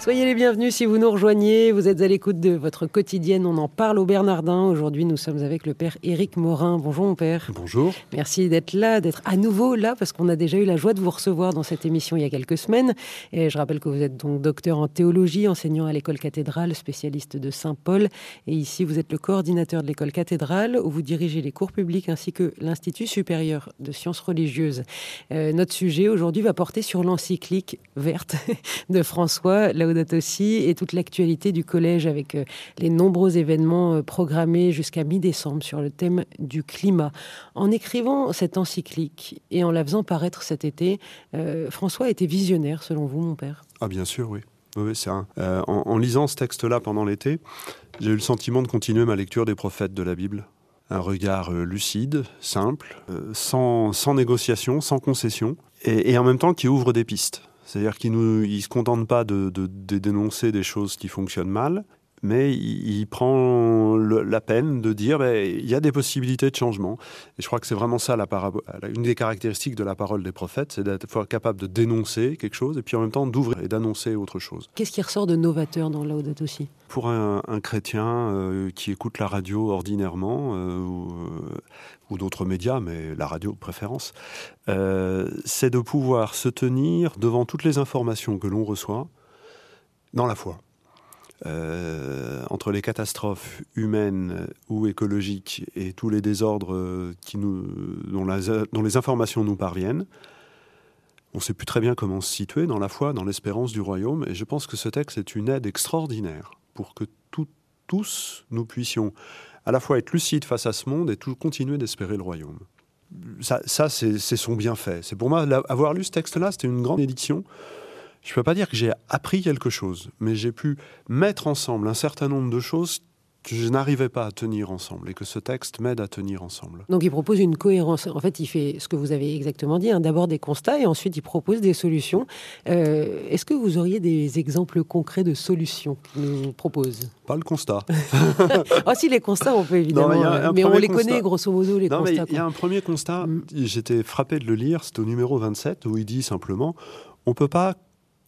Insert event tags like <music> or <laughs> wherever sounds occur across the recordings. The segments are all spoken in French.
Soyez les bienvenus si vous nous rejoignez. Vous êtes à l'écoute de votre quotidienne. On en parle au Bernardin. Aujourd'hui, nous sommes avec le père Éric Morin. Bonjour, mon père. Bonjour. Merci d'être là, d'être à nouveau là, parce qu'on a déjà eu la joie de vous recevoir dans cette émission il y a quelques semaines. Et je rappelle que vous êtes donc docteur en théologie, enseignant à l'école cathédrale, spécialiste de Saint-Paul. Et ici, vous êtes le coordinateur de l'école cathédrale, où vous dirigez les cours publics ainsi que l'Institut supérieur de sciences religieuses. Euh, notre sujet aujourd'hui va porter sur l'encyclique verte <laughs> de François, là et toute l'actualité du collège avec euh, les nombreux événements euh, programmés jusqu'à mi-décembre sur le thème du climat. En écrivant cette encyclique et en la faisant paraître cet été, euh, François était visionnaire selon vous, mon père? Ah bien sûr, oui. en, lisant ce texte-là pendant l'été, j'ai eu le sentiment de continuer ma lecture des prophètes de la Bible. Un regard lucide, simple, sans, négociation, sans concession, et en même temps qui ouvre des pistes. C'est-à-dire qu'il ne se contente pas de, dénoncer des choses qui fonctionnent mal, mais il, prend la peine de dire ben, il y a des possibilités de changement. Et je crois que c'est vraiment ça la une des caractéristiques de la parole des prophètes, c'est d'être capable de dénoncer quelque chose et puis en même temps d'ouvrir et d'annoncer autre chose. Qu'est-ce qui ressort de novateur dans Laudato aussi Pour un, chrétien euh, qui écoute la radio ordinairement, euh, euh, ou d'autres médias, mais la radio de préférence, euh, c'est de pouvoir se tenir devant toutes les informations que l'on reçoit dans la foi. Euh, entre les catastrophes humaines ou écologiques et tous les désordres nous, dont, les informations nous parviennent, on ne sait plus très bien comment se situer dans la foi, dans l'espérance du royaume, et je pense que ce texte est une aide extraordinaire pour que tous nous puissions à la fois être lucide face à ce monde et tout continuer d'espérer le royaume. Ça, c'est son bienfait. C'est pour moi, avoir lu ce texte-là, c'était une grande édition. Je ne peux pas dire que j'ai appris quelque chose, mais j'ai pu mettre ensemble un certain nombre de choses que je n'arrivais pas à tenir ensemble et que ce texte m'aide à tenir ensemble. Donc il propose une cohérence. En fait, il fait ce que vous avez exactement dit, hein. d'abord des constats et ensuite il propose des solutions. Euh, est-ce que vous auriez des exemples concrets de solutions qu'il nous propose? Pas le constat. <laughs> ah si, les constats, on peut évidemment. mais, on les connaît grosso modo, les non, constats. Il y a un premier constat, mm. j'étais frappé de le lire, c'est au numéro 27, où il dit simplement, on ne peut pas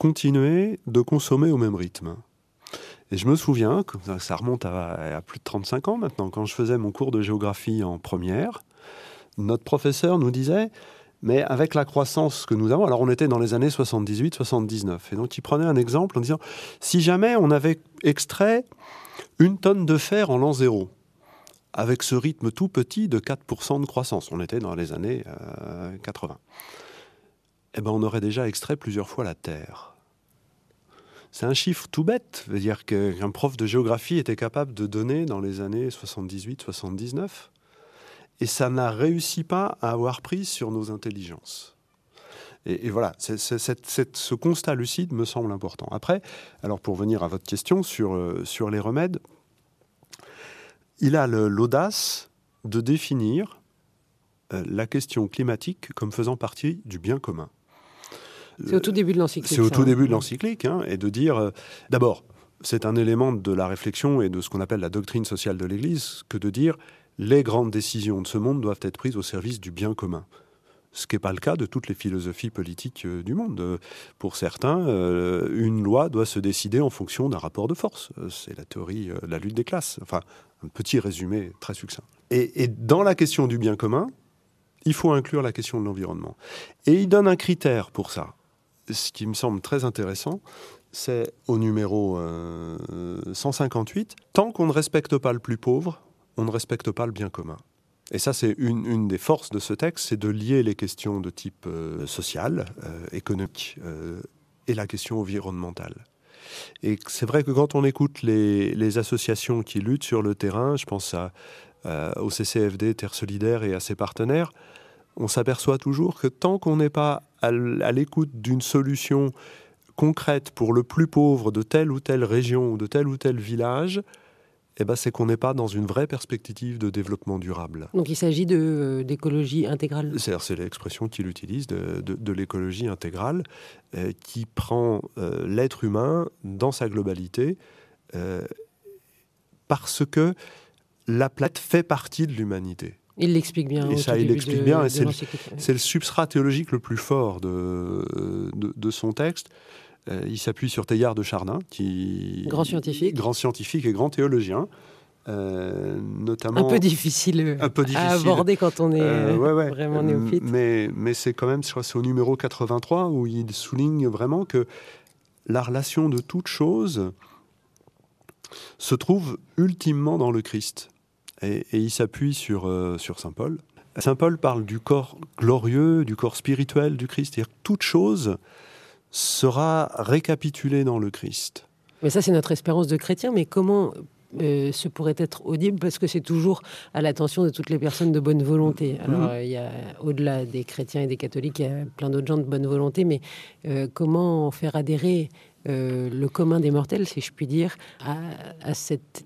continuer de consommer au même rythme. Et je me souviens, ça remonte à, plus de 35 ans maintenant, quand je faisais mon cours de géographie en première, notre professeur nous disait, mais avec la croissance que nous avons, alors on était dans les années 78-79, et donc il prenait un exemple en disant, si jamais on avait extrait une tonne de fer en l'an zéro, avec ce rythme tout petit de 4% de croissance, on était dans les années 80, euh, eh ben on aurait déjà extrait plusieurs fois la Terre. C'est un chiffre tout bête, veut dire qu'un prof de géographie était capable de donner dans les années 78-79, et ça n'a réussi pas à avoir prise sur nos intelligences. Et, voilà, ce constat lucide me semble important. Après, alors pour venir à votre question sur, euh, les remèdes, il a l'audace de définir euh, la question climatique comme faisant partie du bien commun. C'est au tout début de l'encyclique. C'est au tout hein. début de l'encyclique, hein, et de dire, euh, d'abord, c'est un élément de la réflexion et de ce qu'on appelle la doctrine sociale de l'Église, que de dire les grandes décisions de ce monde doivent être prises au service du bien commun. Ce qui n'est pas le cas de toutes les philosophies politiques euh, du monde. Euh, pour certains, une loi doit se décider en fonction d'un rapport de force. C'est la théorie de la lutte des classes. Enfin, un petit résumé très succinct. et dans la question du bien commun, il faut inclure la question de l'environnement. Et il donne un critère pour ça ce qui me semble très intéressant, c'est au numéro 158, euh, tant qu'on ne respecte pas le plus pauvre, on ne respecte pas le bien commun. Et ça, c'est une, des forces de ce texte, c'est de lier les questions de type euh, social, euh, économique et la question environnementale. Et c'est vrai que quand on écoute les, associations qui luttent sur le terrain, je pense à, au CCFD, Terre Solidaire et à ses partenaires, on s'aperçoit toujours que tant qu'on n'est pas à l'écoute d'une solution concrète pour le plus pauvre de telle ou telle région ou de tel ou tel village, eh ben, c'est qu'on n'est pas dans une vraie perspective de développement durable. Donc il s'agit euh, d'écologie intégrale C'est l'expression qu'il utilise, de, l'écologie intégrale, euh, qui prend euh, l'être humain dans sa globalité, parce que la planète fait partie de l'humanité. Il l'explique bien. Et ça, il l'explique bien. C'est le, substrat théologique le plus fort de, de, son texte. Euh, il s'appuie sur Teilhard de Chardin, qui grand scientifique, grand scientifique et grand théologien. Euh, notamment un peu difficile, un peu difficile à aborder quand on est euh, vraiment néophyte. Mais, mais c'est quand même, je crois, c'est au numéro 83 où il souligne vraiment que la relation de toute chose se trouve ultimement dans le Christ. Et, il s'appuie sur, euh, sur Saint Paul. Saint Paul parle du corps glorieux, du corps spirituel du Christ. C'est-à-dire que toute chose sera récapitulée dans le Christ. Mais ça, c'est notre espérance de chrétien. Mais comment euh, ce pourrait être audible? Parce que c'est toujours à l'attention de toutes les personnes de bonne volonté. Mm-hmm. Alors, il y a, au-delà des chrétiens et des catholiques, il y a plein d'autres gens de bonne volonté, mais euh, comment faire adhérer le commun des mortels, si je puis dire, à, à cette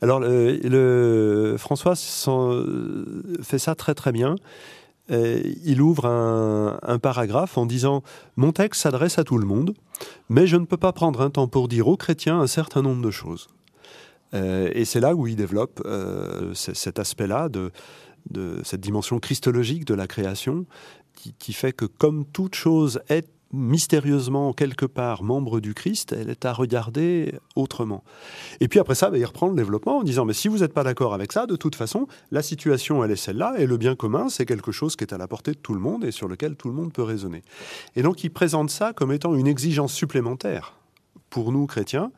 alors, le, François fait ça très très bien. Euh, il ouvre un, paragraphe en disant Mon texte s'adresse à tout le monde, mais je ne peux pas prendre un temps pour dire aux chrétiens un certain nombre de choses. Euh, et c'est là où il développe euh, cet aspect-là de, cette dimension christologique de la création, qui fait que comme toute chose est mystérieusement quelque part membre du Christ, elle est à regarder autrement. Et puis après ça, bah, il reprend le développement en disant, mais si vous n'êtes pas d'accord avec ça, de toute façon, la situation, elle est celle-là, et le bien commun, c'est quelque chose qui est à la portée de tout le monde et sur lequel tout le monde peut raisonner. Et donc il présente ça comme étant une exigence supplémentaire pour nous chrétiens,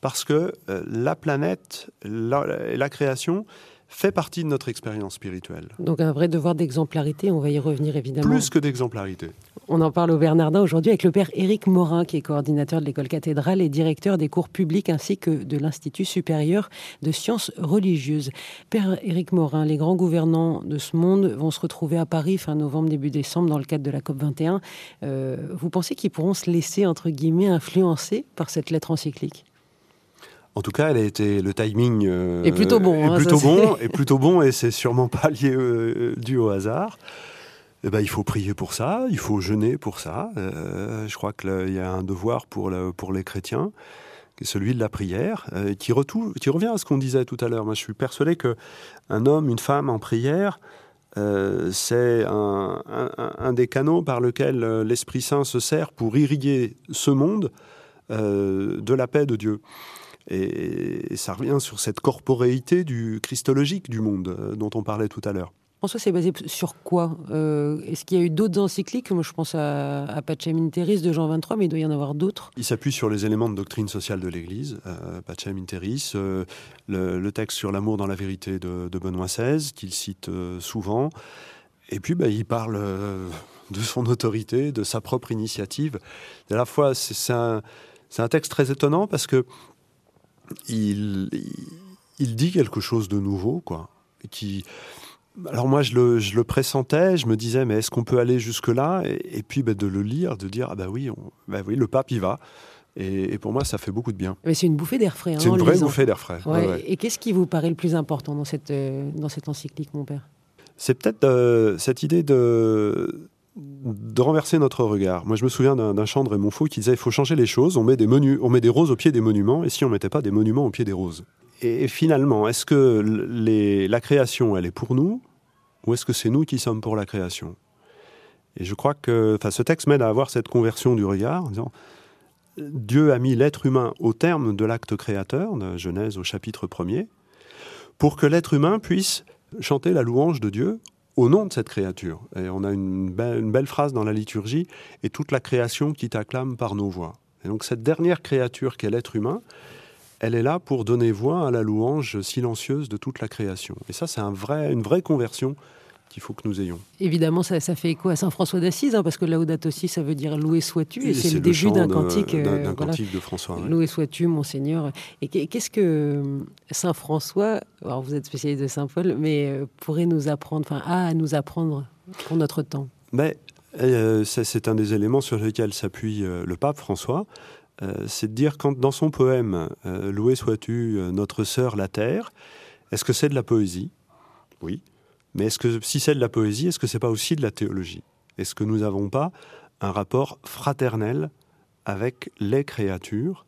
parce que euh, la planète, la, la création, fait partie de notre expérience spirituelle. Donc un vrai devoir d'exemplarité, on va y revenir évidemment. Plus que d'exemplarité. On en parle au Bernardin aujourd'hui avec le père Éric Morin, qui est coordinateur de l'école cathédrale et directeur des cours publics ainsi que de l'Institut supérieur de sciences religieuses. Père Éric Morin, les grands gouvernants de ce monde vont se retrouver à Paris fin novembre, début décembre dans le cadre de la COP 21. Euh, vous pensez qu'ils pourront se laisser, entre guillemets, influencer par cette lettre encyclique? En tout cas, elle a été le timing euh, est plutôt bon, est hein, plutôt bon, <laughs> et plutôt bon, et c'est sûrement pas lié euh, dû au hasard. Eh ben, il faut prier pour ça, il faut jeûner pour ça. Euh, je crois qu'il y a un devoir pour, pour les chrétiens, celui de la prière, euh, qui, revient à ce qu'on disait tout à l'heure. Moi, je suis persuadé qu'un homme, une femme en prière, euh, c'est un, un, des canaux par lequel l'Esprit Saint se sert pour irriguer ce monde de la paix de Dieu. Et, et ça revient sur cette corporéité du christologique du monde dont on parlait tout à l'heure. François, c'est basé sur quoi euh, Est-ce qu'il y a eu d'autres encycliques? Moi, je pense à, à Pacem de Jean 23, mais il doit y en avoir d'autres. Il s'appuie sur les éléments de doctrine sociale de l'Église, euh, Pacem in Terris, euh, le, texte sur l'amour dans la vérité de, Benoît XVI, qu'il cite euh, souvent. Et puis, bah, il parle de son autorité, de sa propre initiative. à la fois, c'est un, texte très étonnant parce que il, il, dit quelque chose de nouveau, quoi, qui alors moi, je le, pressentais, je me disais, mais est-ce qu'on peut aller jusque-là? Et, puis bah, de le lire, de dire, ah bah oui, bah oui, le pape y va. Et, pour moi, ça fait beaucoup de bien. Mais c'est une bouffée d'air frais. Hein, c'est une vraie bouffée d'air frais. Et qu'est-ce qui vous paraît le plus important dans cette, euh, dans cette encyclique, mon père? C'est peut-être euh, cette idée de, de renverser notre regard. Moi, je me souviens d'un chant de Raymond Faux qui disait il faut changer les choses. On met des, menus, on met des roses au pied des monuments, et si on mettait pas des monuments au pied des roses? Et, finalement, est-ce que les, la création, elle est pour nous? Ou est-ce que c'est nous qui sommes pour la création? Et je crois que ce texte m'aide à avoir cette conversion du regard Dieu a mis l'être humain au terme de l'acte créateur, Genèse au chapitre 1er, pour que l'être humain puisse chanter la louange de Dieu au nom de cette créature. Et on a une belle, une belle phrase dans la liturgie, et toute la création qui t'acclame par nos voix. Et donc cette dernière créature qu'est l'être humain, elle est là pour donner voix à la louange silencieuse de toute la création. Et ça, c'est un vrai, une vraie conversion qu'il faut que nous ayons. Évidemment, ça, fait écho à Saint François d'Assise, hein, parce que Laudato aussi, ça veut dire loué sois-tu, et, c'est le, début d'un cantique, d'un cantique de François. Loué sois-tu, mon Seigneur. Et qu'est-ce que euh, Saint François, alors vous êtes spécialiste de Saint Paul, mais euh, pourrait nous apprendre, enfin, à nous apprendre pour notre temps? Mais euh, c'est un des éléments sur lesquels s'appuie le pape François. Euh, c'est de dire quand dans son poème euh, Loué sois-tu euh, notre sœur la terre, est-ce que c'est de la poésie? Oui. Mais est-ce que si c'est de la poésie, est-ce que c'est pas aussi de la théologie? Est-ce que nous n'avons pas un rapport fraternel avec les créatures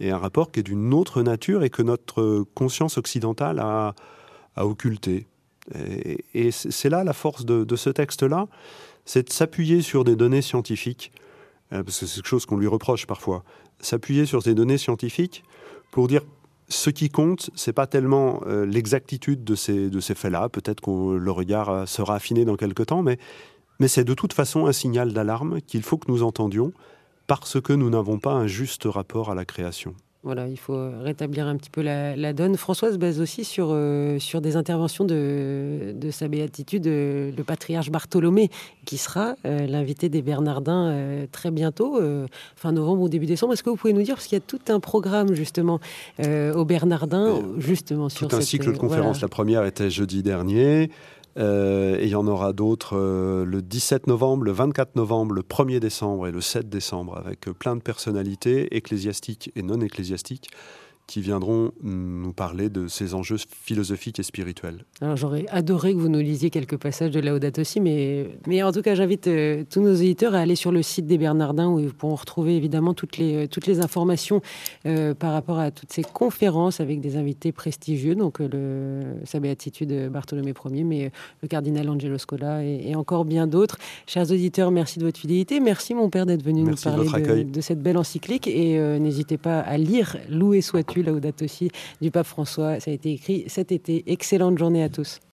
et un rapport qui est d'une autre nature et que notre conscience occidentale a, a occulté? Et, c'est là la force de, ce texte-là, c'est de s'appuyer sur des données scientifiques, parce que c'est quelque chose qu'on lui reproche parfois, s'appuyer sur des données scientifiques pour dire ce qui compte, c'est pas tellement euh, l'exactitude de ces, de ces faits-là, peut-être que le regard euh, sera affiné dans quelques temps, mais, mais c'est de toute façon un signal d'alarme qu'il faut que nous entendions parce que nous n'avons pas un juste rapport à la création. Voilà, il faut rétablir un petit peu la, donne. Françoise base aussi sur, euh, sur des interventions de, de sa béatitude, euh, le patriarche Bartholomé, qui sera euh, l'invité des Bernardins très bientôt, fin novembre ou début décembre. Est-ce que vous pouvez nous dire, parce qu'il y a tout un programme justement aux Bernardins, justement sur Tout un cycle de conférences. La première était jeudi dernier. Euh, et il y en aura d'autres euh, le 17 novembre, le 24 novembre, le 1er décembre et le 7 décembre, avec euh, plein de personnalités ecclésiastiques et non ecclésiastiques qui viendront nous parler de ces enjeux philosophiques et spirituels. Alors j'aurais adoré que vous nous lisiez quelques passages de Laudato aussi, mais, mais en tout cas j'invite euh, tous nos éditeurs à aller sur le site des Bernardins où ils pourront retrouver évidemment toutes les, euh, toutes les informations euh, par rapport à toutes ces conférences avec des invités prestigieux, donc le, sa béatitude Bartholomé Ier, mais le cardinal Angelo Scola et, encore bien d'autres. Chers auditeurs, merci de votre fidélité. Merci mon père d'être venu nous parler de, de, cette belle encyclique et n'hésitez pas à lire Loué sois-tu date aussi du pape François. Ça a été écrit cet été. Excellente journée à tous.